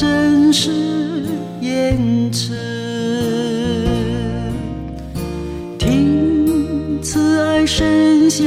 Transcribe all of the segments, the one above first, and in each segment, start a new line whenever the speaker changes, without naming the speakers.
真实言辞，听慈
爱声响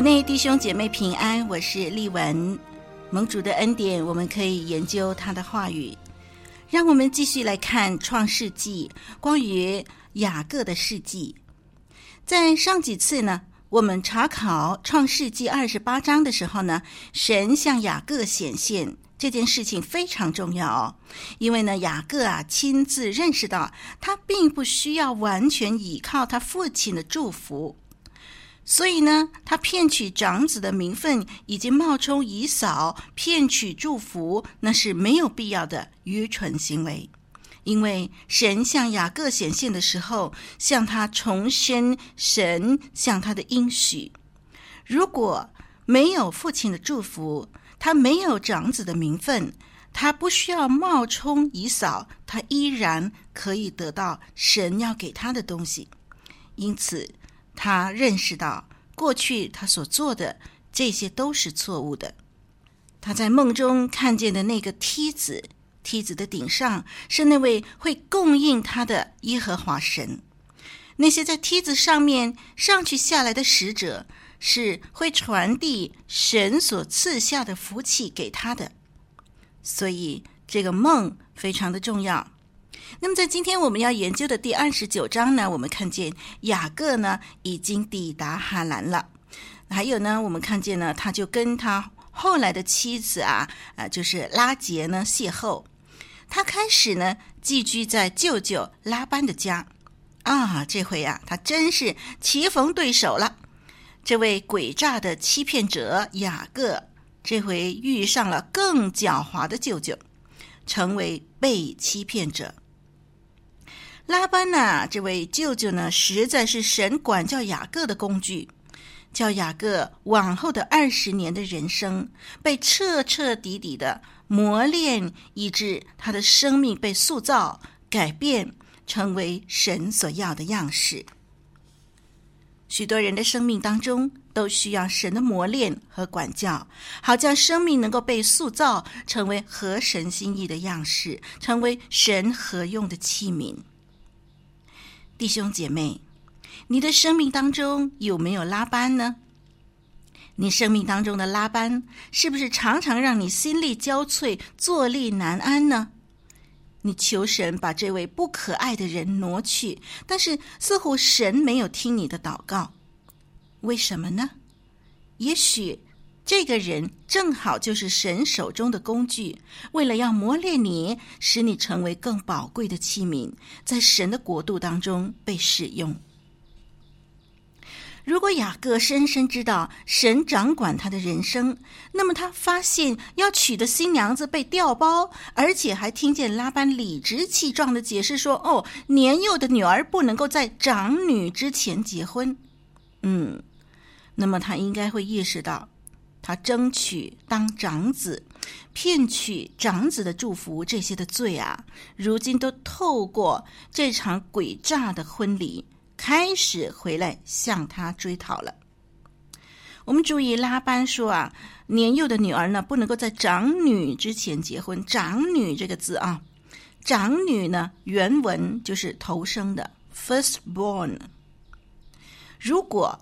内弟兄姐妹平安，我是丽文。蒙主的恩典，我们可以研究他的话语。让我们继续来看创世纪，关于雅各的事迹。在上几次呢，我们查考创世纪二十八章的时候呢，神向雅各显现这件事情非常重要哦，因为呢，雅各啊亲自认识到，他并不需要完全依靠他父亲的祝福。所以呢，他骗取长子的名分，以及冒充姨嫂骗取祝福，那是没有必要的愚蠢行为。因为神向雅各显现的时候，向他重申神向他的应许：如果没有父亲的祝福，他没有长子的名分，他不需要冒充姨嫂，他依然可以得到神要给他的东西。因此。他认识到过去他所做的这些都是错误的。他在梦中看见的那个梯子，梯子的顶上是那位会供应他的耶和华神。那些在梯子上面上去下来的使者，是会传递神所赐下的福气给他的。所以这个梦非常的重要。那么，在今天我们要研究的第二十九章呢，我们看见雅各呢已经抵达哈兰了。还有呢，我们看见呢，他就跟他后来的妻子啊，啊，就是拉结呢邂逅。他开始呢寄居在舅舅拉班的家。啊，这回啊，他真是棋逢对手了。这位诡诈的欺骗者雅各，这回遇上了更狡猾的舅舅，成为被欺骗者。拉班呐，这位舅舅呢，实在是神管教雅各的工具，叫雅各往后的二十年的人生被彻彻底底的磨练，以致他的生命被塑造、改变，成为神所要的样式。许多人的生命当中都需要神的磨练和管教，好将生命能够被塑造，成为合神心意的样式，成为神合用的器皿。弟兄姐妹，你的生命当中有没有拉班呢？你生命当中的拉班是不是常常让你心力交瘁、坐立难安呢？你求神把这位不可爱的人挪去，但是似乎神没有听你的祷告，为什么呢？也许。这个人正好就是神手中的工具，为了要磨练你，使你成为更宝贵的器皿，在神的国度当中被使用。如果雅各深深知道神掌管他的人生，那么他发现要娶的新娘子被调包，而且还听见拉班理直气壮地解释说：“哦，年幼的女儿不能够在长女之前结婚。”嗯，那么他应该会意识到，他争取当长子、骗取长子的祝福这些的罪啊，如今都透过这场诡诈的婚礼，开始回来向他追讨了。我们注意，拉班说啊，年幼的女儿呢，不能够在长女之前结婚。长女这个字啊，长女呢，原文就是头生的 （firstborn）。如果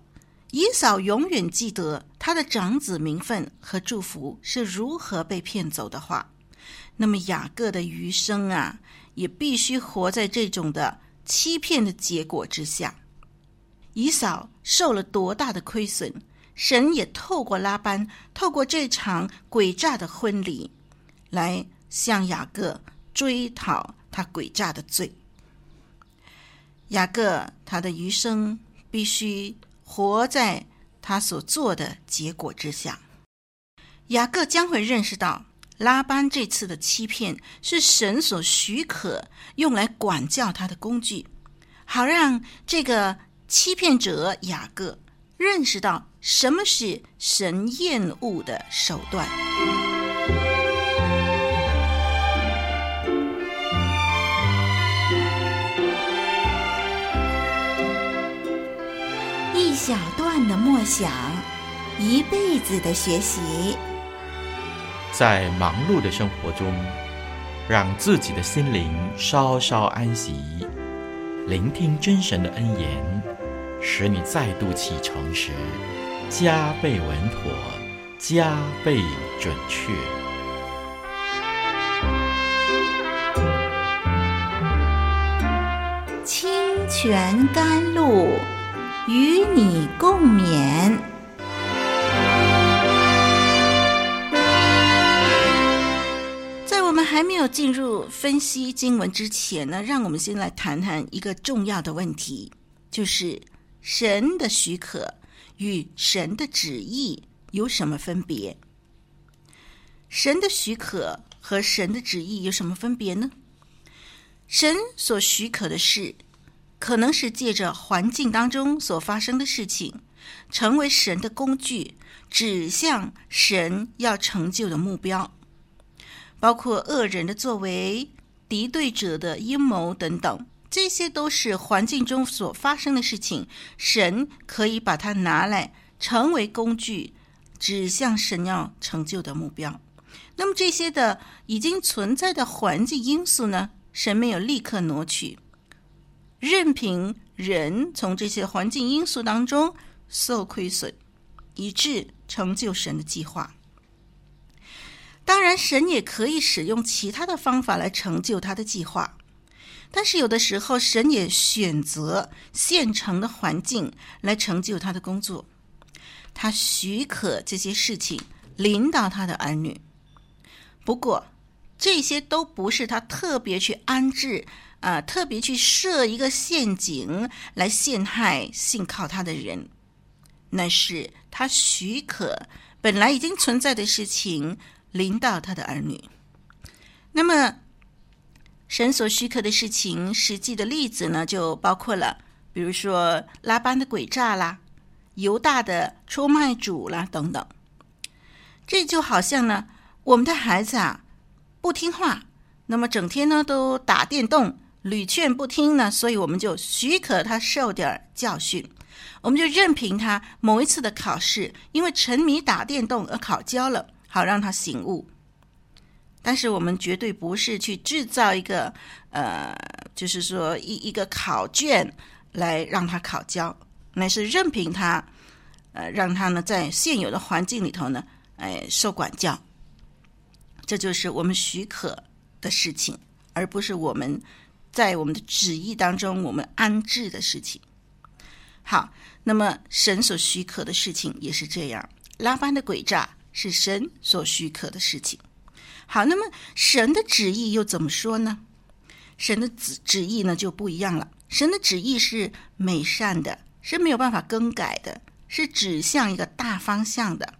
以嫂永远记得他的长子名分和祝福是如何被骗走的话，那么雅各的余生啊，也必须活在这种的欺骗的结果之下。以嫂受了多大的亏损？神也透过拉班，透过这场诡诈的婚礼，来向雅各追讨他诡诈的罪。雅各他的余生必须活在他所做的结果之下。雅各将会认识到，拉班这次的欺骗是神所许可用来管教他的工具，好让这个欺骗者雅各认识到。什么是神厌恶的手段？
的默想，一辈子的学习。
在忙碌的生活中，让自己的心灵稍稍安息，聆听真神的恩言，使你再度启程时，加倍稳妥，加倍准确。
清泉甘露，与你共勉。
在我们还没有进入分析经文之前呢，让我们先来谈谈一个重要的问题，就是神的许可。与神的旨意有什么分别？神的许可和神的旨意有什么分别呢？神所许可的事，可能是借着环境当中所发生的事情，成为神的工具，指向神要成就的目标，包括恶人的作为、敌对者的阴谋等等。这些都是环境中所发生的事情，神可以把它拿来成为工具，指向神要成就的目标。那么这些的已经存在的环境因素呢，神没有立刻挪去，任凭人从这些环境因素当中受亏损，以致成就神的计划。当然，神也可以使用其他的方法来成就他的计划。但是有的时候，神也选择现成的环境来成就他的工作，他许可这些事情临到他的儿女。不过，这些都不是他特别去安置啊、特别去设一个陷阱来陷害信靠他的人，那是他许可本来已经存在的事情临到他的儿女。那么。神所许可的事情，实际的例子呢，就包括了，比如说拉班的诡诈啦，犹大的出卖主啦等等。这就好像呢，我们的孩子啊不听话，那么整天呢都打电动，屡劝不听呢，所以我们就许可他受点教训，我们就任凭他某一次的考试，因为沉迷打电动而考焦了，好让他醒悟。但是我们绝对不是去制造一个，呃，就是说一一个考卷来让他考焦，乃是任凭他，呃，让他呢在现有的环境里头呢，哎，受管教。这就是我们许可的事情，而不是我们在我们的旨意当中我们安置的事情。好，那么神所许可的事情也是这样，拉班的诡诈是神所许可的事情。好，那么神的旨意又怎么说呢？神的旨旨意呢就不一样了。神的旨意是美善的，是没有办法更改的，是指向一个大方向的。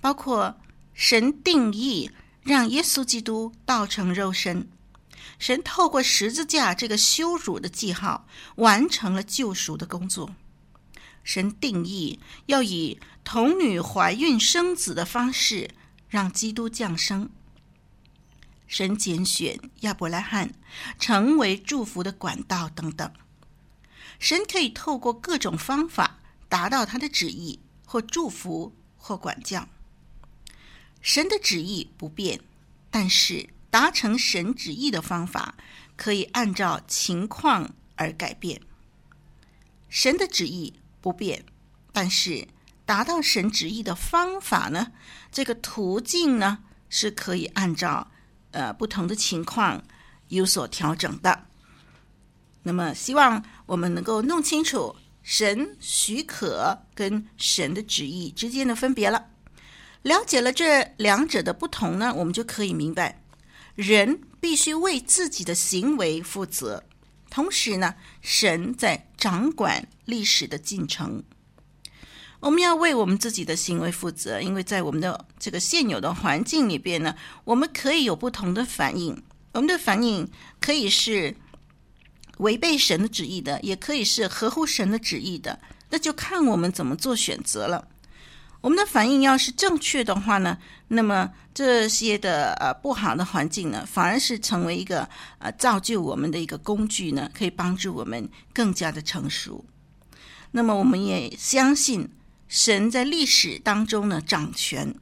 包括神定义让耶稣基督道成肉身，神透过十字架这个羞辱的记号，完成了救赎的工作。神定义要以童女怀孕生子的方式让基督降生。神拣选亚伯拉罕成为祝福的管道等等。神可以透过各种方法达到他的旨意，或祝福，或管教。神的旨意不变，但是达成神旨意的方法可以按照情况而改变。神的旨意不变，但是达到神旨意的方法呢？这个途径呢，是可以按照呃不同的情况有所调整的。那么，希望我们能够弄清楚神许可跟神的旨意之间的分别了。了解了这两者的不同呢，我们就可以明白，人必须为自己的行为负责。同时呢，神在掌管历史的进程。我们要为我们自己的行为负责，因为在我们的这个现有的环境里边呢，我们可以有不同的反应。我们的反应可以是违背神的旨意的，也可以是合乎神的旨意的。那就看我们怎么做选择了。我们的反应要是正确的话呢，那么这些的呃不好的环境呢，反而是成为一个呃造就我们的一个工具呢，可以帮助我们更加的成熟。那么我们也相信神在历史当中呢掌权，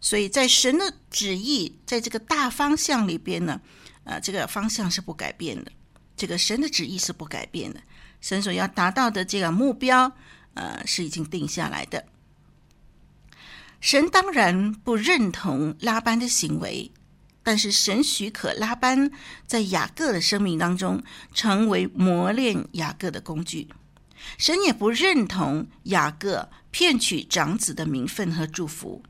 所以在神的旨意在这个大方向里边呢，呃这个方向是不改变的，这个神的旨意是不改变的，神所要达到的这个目标呃是已经定下来的。神当然不认同拉班的行为，但是神许可拉班在雅各的生命当中成为磨练雅各的工具。神也不认同雅各骗取长子的名分和祝福，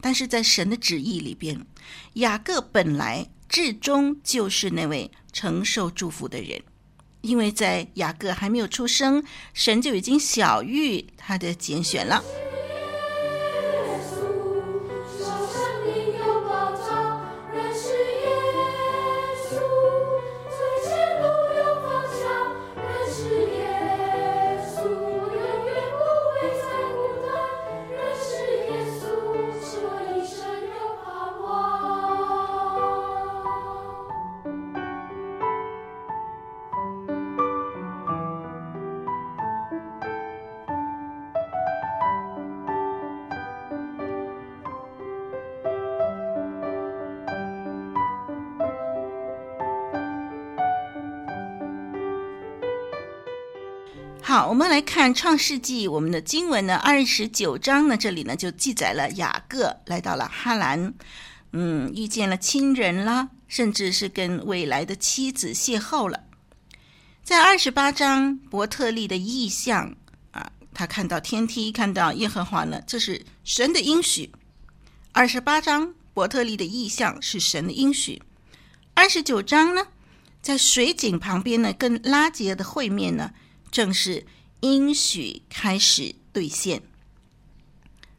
但是在神的旨意里边，雅各本来至终就是那位承受祝福的人，因为在雅各还没有出生，神就已经晓諭他的拣选了。好，我们来看《创世纪》，我们的经文呢，二十九章呢，这里呢就记载了雅各来到了哈兰，嗯，遇见了亲人啦，甚至是跟未来的妻子邂逅了。在二十八章，伯特利的异象啊，他看到天梯，看到耶和华呢，这是神的应许。二十八章，伯特利的异象是神的应许。二十九章呢，在水井旁边呢，跟拉结的会面呢。正是应许开始兑现，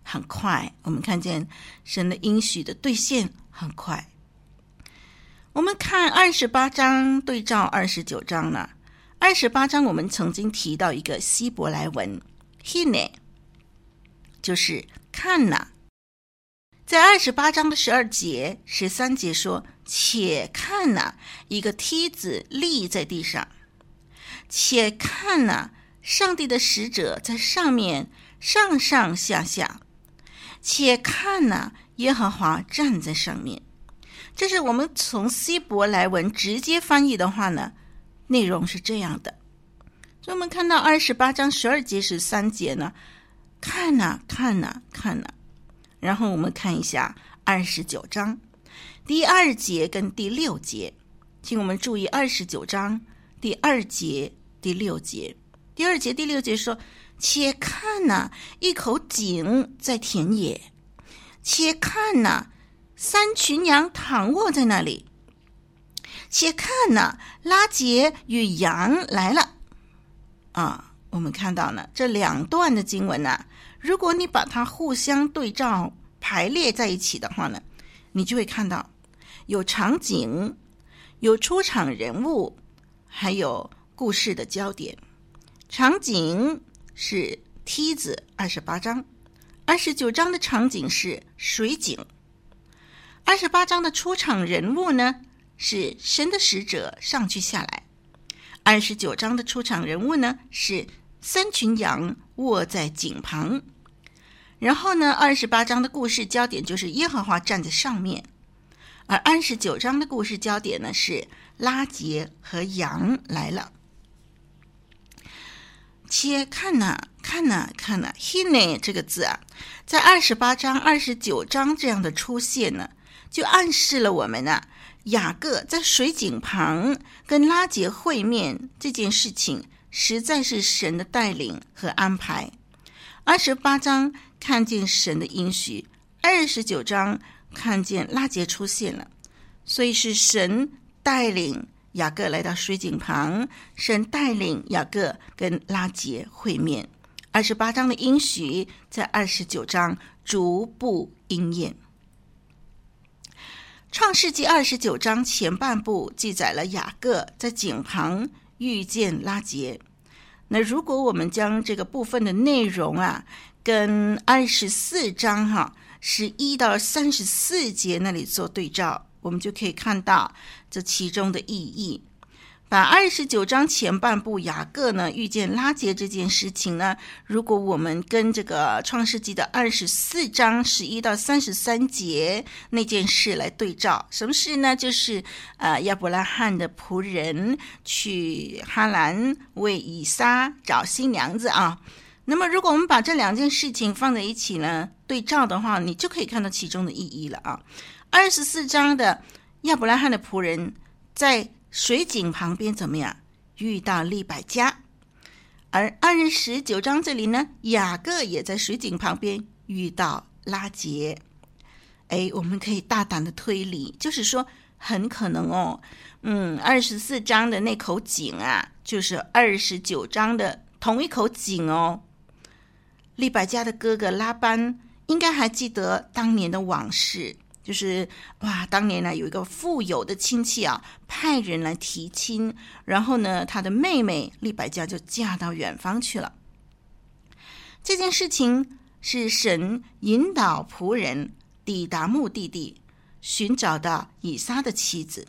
很快，我们看见神的应许的兑现很快。我们看二十八章对照二十九章呢，二十八章我们曾经提到一个希伯来文 “hine”，就是看呐。在二十八章的十二节、十三节说：“且看呐，一个梯子立在地上。”且看呐、上帝的使者在上面上上下下。且看呐、耶和华站在上面。这是我们从希伯来文直接翻译的话呢，内容是这样的。所以我们看到二十八章十二节十三节呢，看呐、看呐、看呐、然后我们看一下二十九章第二节跟第六节，请我们注意二十九章。第二节、第六节，第二节、第六节说：“且看呐，一口井在田野；且看呐，三群羊躺卧在那里；且看呐，拉杰与羊来了。”啊，我们看到呢，这两段的经文呢，如果你把它互相对照排列在一起的话呢，你就会看到有场景，有出场人物。还有故事的焦点，场景是梯子，二十八章。二十九章的场景是水井。二十八章的出场人物呢，是神的使者上去下来。二十九章的出场人物呢，是三群羊卧在井旁。然后呢，二十八章的故事焦点就是耶和华站在上面，而二十九章的故事焦点呢，是拉结和羊来了。切看呐，看呐，看呐，hine 这个字啊，在二十八章、二十九章这样的出现呢，就暗示了我们呢，雅各在水井旁跟拉杰会面这件事情，实在是神的带领和安排。二十八章看见神的应许，二十九章看见拉杰出现了，所以是神带领。雅各来到水井旁，神带领雅各跟拉结会面。二十八章的应许在二十九章逐步应验。创世纪二十九章前半部记载了雅各在井旁遇见拉结。那如果我们将这个部分的内容啊，跟二十四章哈十一到三十四节那里做对照。我们就可以看到这其中的意义。把二十九章前半部雅各呢遇见拉结这件事情呢，如果我们跟这个创世纪的二十四章十一到三十三节那件事来对照，什么事呢？就是呃亚伯拉罕的仆人去哈兰为以撒找新娘子啊。那么如果我们把这两件事情放在一起呢对照的话，你就可以看到其中的意义了啊。二十四章的亚伯拉罕的仆人在水井旁边怎么样遇到利百加？而二十九章这里呢，雅各也在水井旁边遇到拉结。哎，我们可以大胆的推理，就是说很可能哦，嗯，二十四章的那口井啊，就是二十九章的同一口井哦。利百加的哥哥拉班应该还记得当年的往事。就是哇，当年呢有一个富有的亲戚啊，派人来提亲，然后呢，他的妹妹利百加就嫁到远方去了。这件事情是神引导仆人抵达目的地，寻找到以撒的妻子。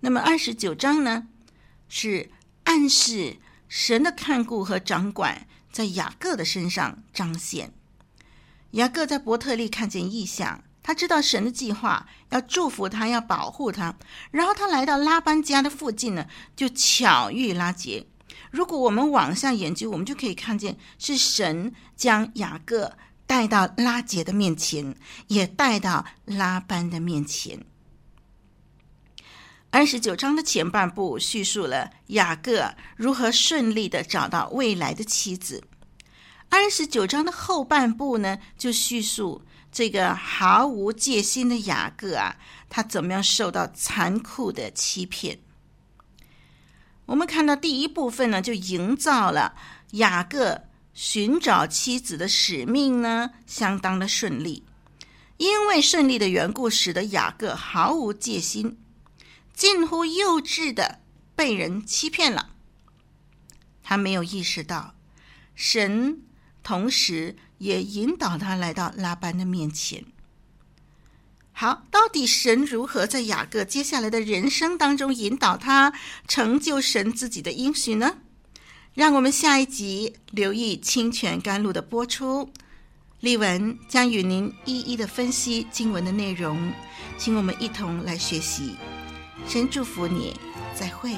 那么二十九章呢，是暗示神的看顾和掌管在雅各的身上彰显。雅各在伯特利看见异象。他知道神的计划，要祝福他，要保护他。然后他来到拉班家的附近呢，就巧遇拉结。如果我们往下研究，我们就可以看见是神将雅各带到拉结的面前，也带到拉班的面前。二十九章的前半部叙述了雅各如何顺利的找到未来的妻子。二十九章的后半部呢，就叙述。这个毫无戒心的雅各啊，他怎么样受到残酷的欺骗？我们看到第一部分呢，就营造了雅各寻找妻子的使命呢，相当的顺利。因为顺利的缘故，使得雅各毫无戒心，近乎幼稚的被人欺骗了。他没有意识到神同时。也引导他来到拉班的面前。好，到底神如何在雅各接下来的人生当中引导他成就神自己的应许呢？让我们下一集留意清泉甘露的播出。丽文将与您一一的分析经文的内容，请我们一同来学习。神祝福你，再会。